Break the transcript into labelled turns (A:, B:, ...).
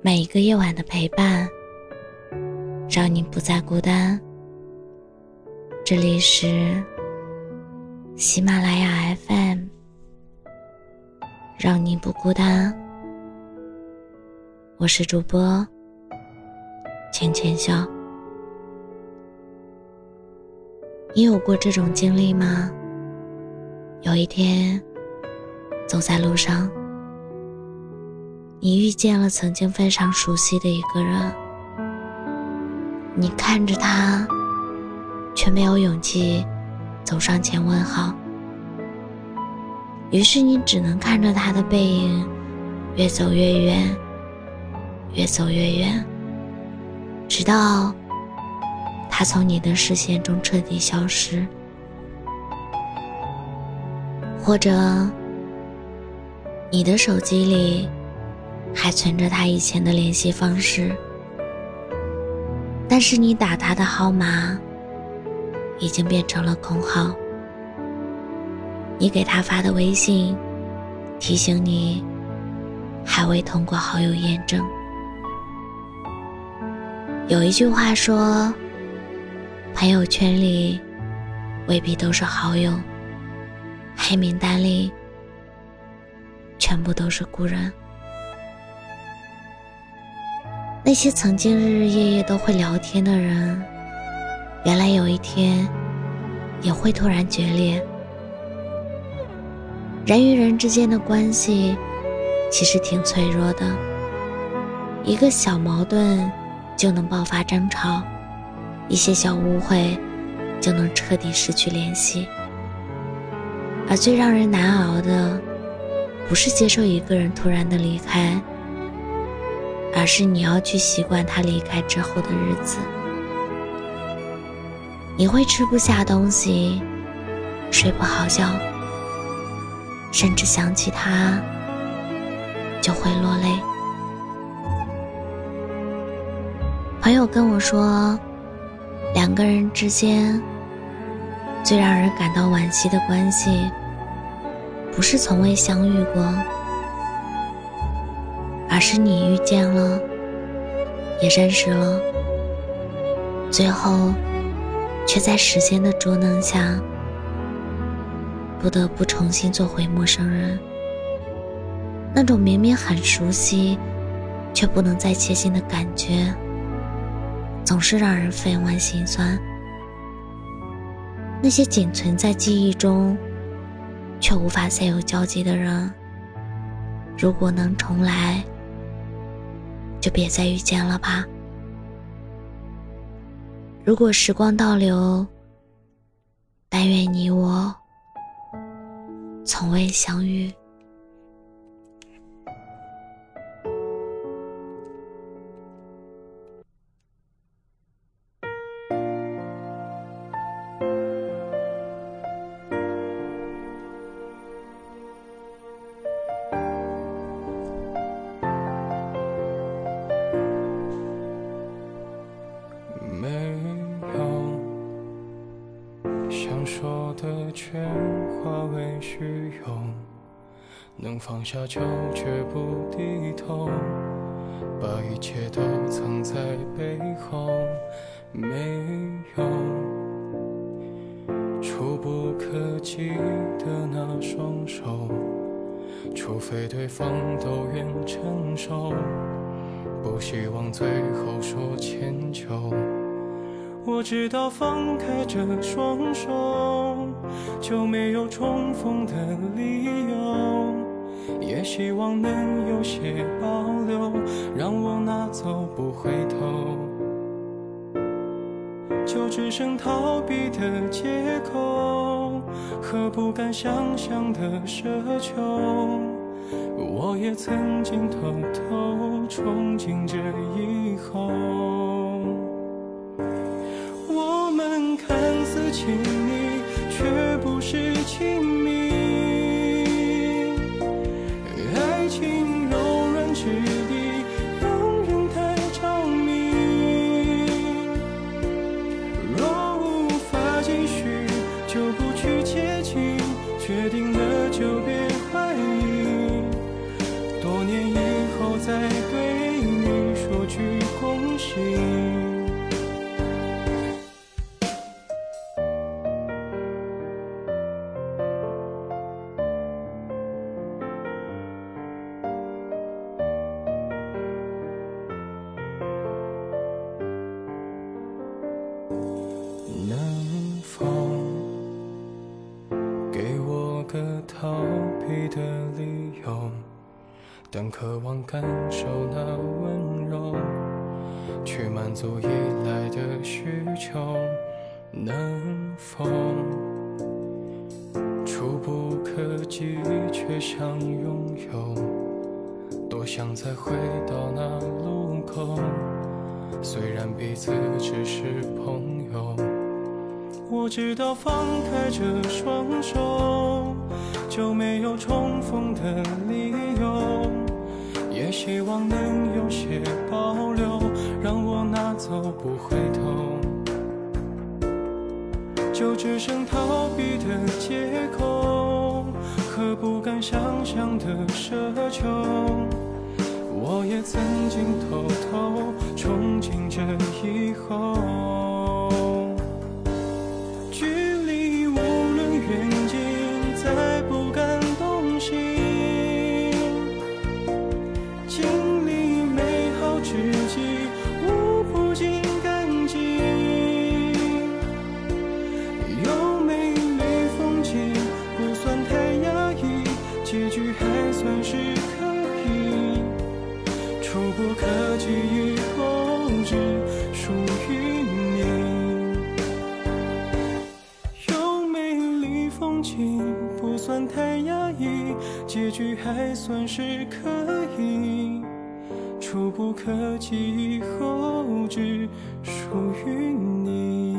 A: 每一个夜晚的陪伴，让你不再孤单。这里是喜马拉雅 FM，让你不孤单。我是主播浅浅笑。你有过这种经历吗？有一天，走在路上。你遇见了曾经非常熟悉的一个人，你看着他，却没有勇气走上前问好。于是你只能看着他的背影越走越远，越走越远，直到他从你的视线中彻底消失，或者你的手机里。还存着他以前的联系方式，但是你打他的号码已经变成了空号。你给他发的微信提醒你还未通过好友验证。有一句话说，朋友圈里未必都是好友，黑名单里全部都是故人。那些曾经日日夜夜都会聊天的人，原来有一天也会突然决裂。人与人之间的关系其实挺脆弱的，一个小矛盾就能爆发争吵，一些小误会就能彻底失去联系。而最让人难熬的，不是接受一个人突然的离开。而是你要去习惯他离开之后的日子，你会吃不下东西，睡不好觉，甚至想起他就会落泪。朋友跟我说，两个人之间最让人感到惋惜的关系，不是从未相遇过。而是你遇见了，也认识了，最后却在时间的捉弄下，不得不重新做回陌生人。那种明明很熟悉，却不能再接近的感觉，总是让人分外心酸。那些仅存在记忆中，却无法再有交集的人，如果能重来。就别再遇见了吧。如果时光倒流，但愿你我从未相遇。
B: 想说的全化为虚有，能放下就绝不低头，把一切都藏在背后。没有触不可及的那双手，除非对方都愿承受，不希望最后说迁就。我知道放开这双手就没有重逢的理由，也希望能有些保留，让我拿走不回头，就只剩逃避的借口和不敢想象的奢求。我也曾经偷偷憧憬着以后。亲密，却不是亲密个逃避的理由？当渴望感受那温柔，去满足依赖的需求，能否触不可及却想拥有？多想再回到那路口，虽然彼此只是朋友。我知道放开这双手就没有重逢的理由，也希望能有些保留，让我拿走不回头。就只剩逃避的借口和不敢想象的奢求。我也曾经偷偷憧憬着以后。可及，以后只属于你。有美丽风景，不算太压抑，结局还算是可以。触不可及，以后只属于你。